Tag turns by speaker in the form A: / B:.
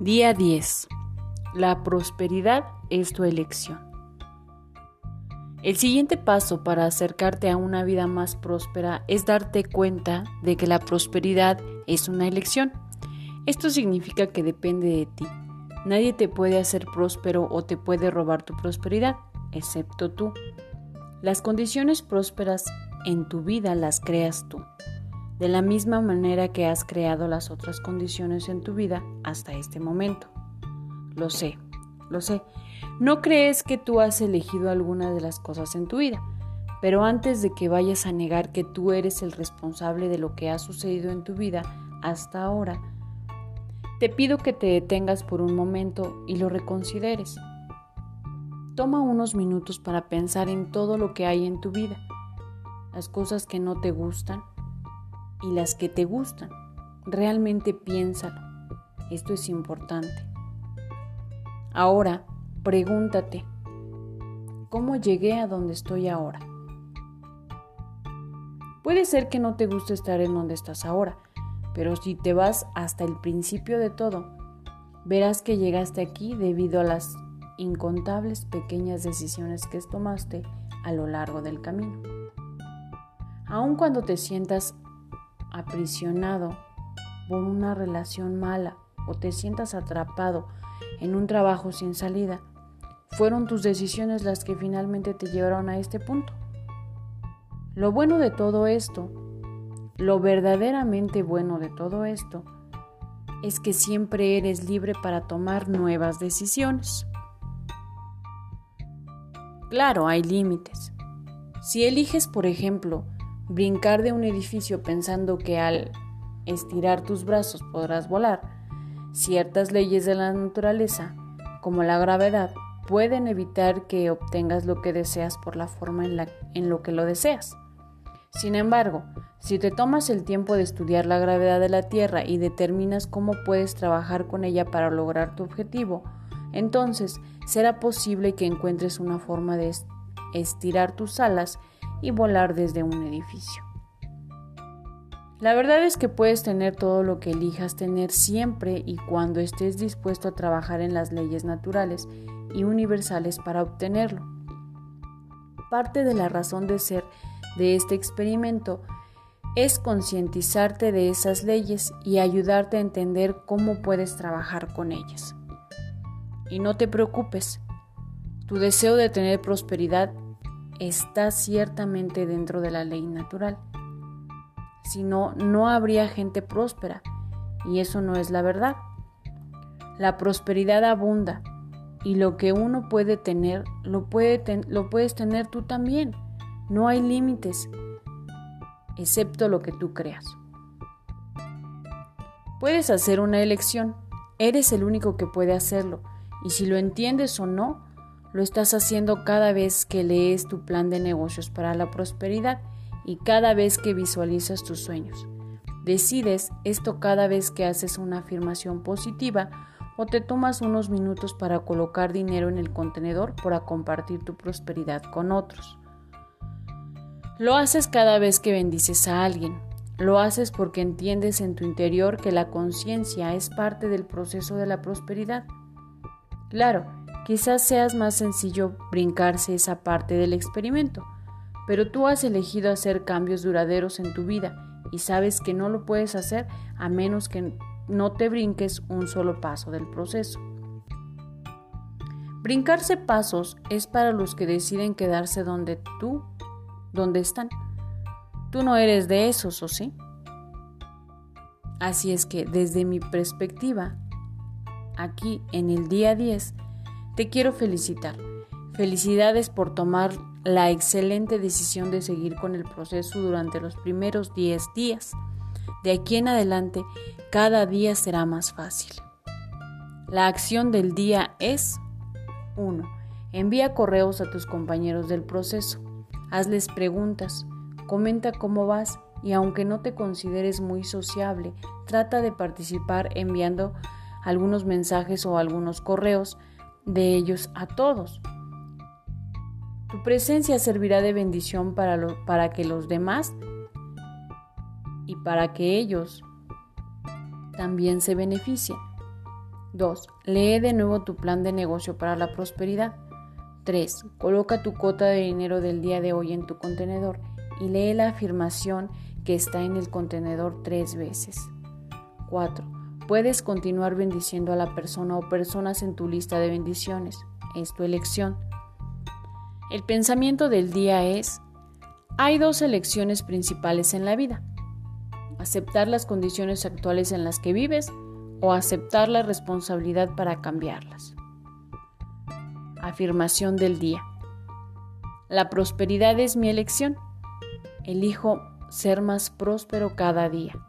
A: Día 10. La prosperidad es tu elección. El siguiente paso para acercarte a una vida más próspera es darte cuenta de que la prosperidad es una elección. Esto significa que depende de ti. Nadie te puede hacer próspero o te puede robar tu prosperidad, excepto tú. Las condiciones prósperas en tu vida las creas tú de la misma manera que has creado las otras condiciones en tu vida hasta este momento. Lo sé, lo sé. No crees que tú has elegido alguna de las cosas en tu vida, pero antes de que vayas a negar que tú eres el responsable de lo que ha sucedido en tu vida hasta ahora, te pido que te detengas por un momento y lo reconsideres. Toma unos minutos para pensar en todo lo que hay en tu vida, las cosas que no te gustan, y las que te gustan. Realmente piénsalo. Esto es importante. Ahora, pregúntate, ¿cómo llegué a donde estoy ahora? Puede ser que no te guste estar en donde estás ahora, pero si te vas hasta el principio de todo, verás que llegaste aquí debido a las incontables pequeñas decisiones que tomaste a lo largo del camino. Aun cuando te sientas aprisionado por una relación mala o te sientas atrapado en un trabajo sin salida, fueron tus decisiones las que finalmente te llevaron a este punto. Lo bueno de todo esto, lo verdaderamente bueno de todo esto, es que siempre eres libre para tomar nuevas decisiones. Claro, hay límites. Si eliges, por ejemplo, brincar de un edificio pensando que al estirar tus brazos podrás volar, ciertas leyes de la naturaleza, como la gravedad, pueden evitar que obtengas lo que deseas por la forma en, la, lo que lo deseas. Sin embargo, si te tomas el tiempo de estudiar la gravedad de la Tierra y determinas cómo puedes trabajar con ella para lograr tu objetivo, entonces será posible que encuentres una forma de estirar tus alas y volar desde un edificio. La verdad es que puedes tener todo lo que elijas tener siempre y cuando estés dispuesto a trabajar en las leyes naturales y universales para obtenerlo. Parte de la razón de ser de este experimento es concientizarte de esas leyes y ayudarte a entender cómo puedes trabajar con ellas. Y no te preocupes, tu deseo de tener prosperidad está ciertamente dentro de la ley natural. Si no, no habría gente próspera, y eso no es la verdad. La prosperidad abunda, y lo que uno puede tener, lo, puede lo puedes tener tú también. No hay límites, excepto lo que tú creas. Puedes hacer una elección, eres el único que puede hacerlo, y si lo entiendes o no, lo estás haciendo cada vez que lees tu plan de negocios para la prosperidad y cada vez que visualizas tus sueños. Decides esto cada vez que haces una afirmación positiva o te tomas unos minutos para colocar dinero en el contenedor para compartir tu prosperidad con otros. Lo haces cada vez que bendices a alguien. Lo haces porque entiendes en tu interior que la conciencia es parte del proceso de la prosperidad. Claro, Quizás seas más sencillo brincarse esa parte del experimento, pero tú has elegido hacer cambios duraderos en tu vida y sabes que no lo puedes hacer a menos que no te brinques un solo paso del proceso. Brincarse pasos es para los que deciden quedarse donde tú, donde están. Tú no eres de esos, ¿o sí? Así es que desde mi perspectiva, aquí en el día 10, te quiero felicitar. Felicidades por tomar la excelente decisión de seguir con el proceso durante los primeros 10 días. De aquí en adelante, cada día será más fácil. La acción del día es 1. Envía correos a tus compañeros del proceso. Hazles preguntas. Comenta cómo vas y aunque no te consideres muy sociable, trata de participar enviando algunos mensajes o algunos correos de ellos a todos. Tu presencia servirá de bendición para, para que los demás y para que ellos también se beneficien. 2. Lee de nuevo tu plan de negocio para la prosperidad. 3. Coloca tu cota de dinero del día de hoy en tu contenedor y lee la afirmación que está en el contenedor tres veces. 4. Puedes continuar bendiciendo a la persona o personas en tu lista de bendiciones. Es tu elección. El pensamiento del día es, hay dos elecciones principales en la vida. Aceptar las condiciones actuales en las que vives o aceptar la responsabilidad para cambiarlas. Afirmación del día. La prosperidad es mi elección. Elijo ser más próspero cada día.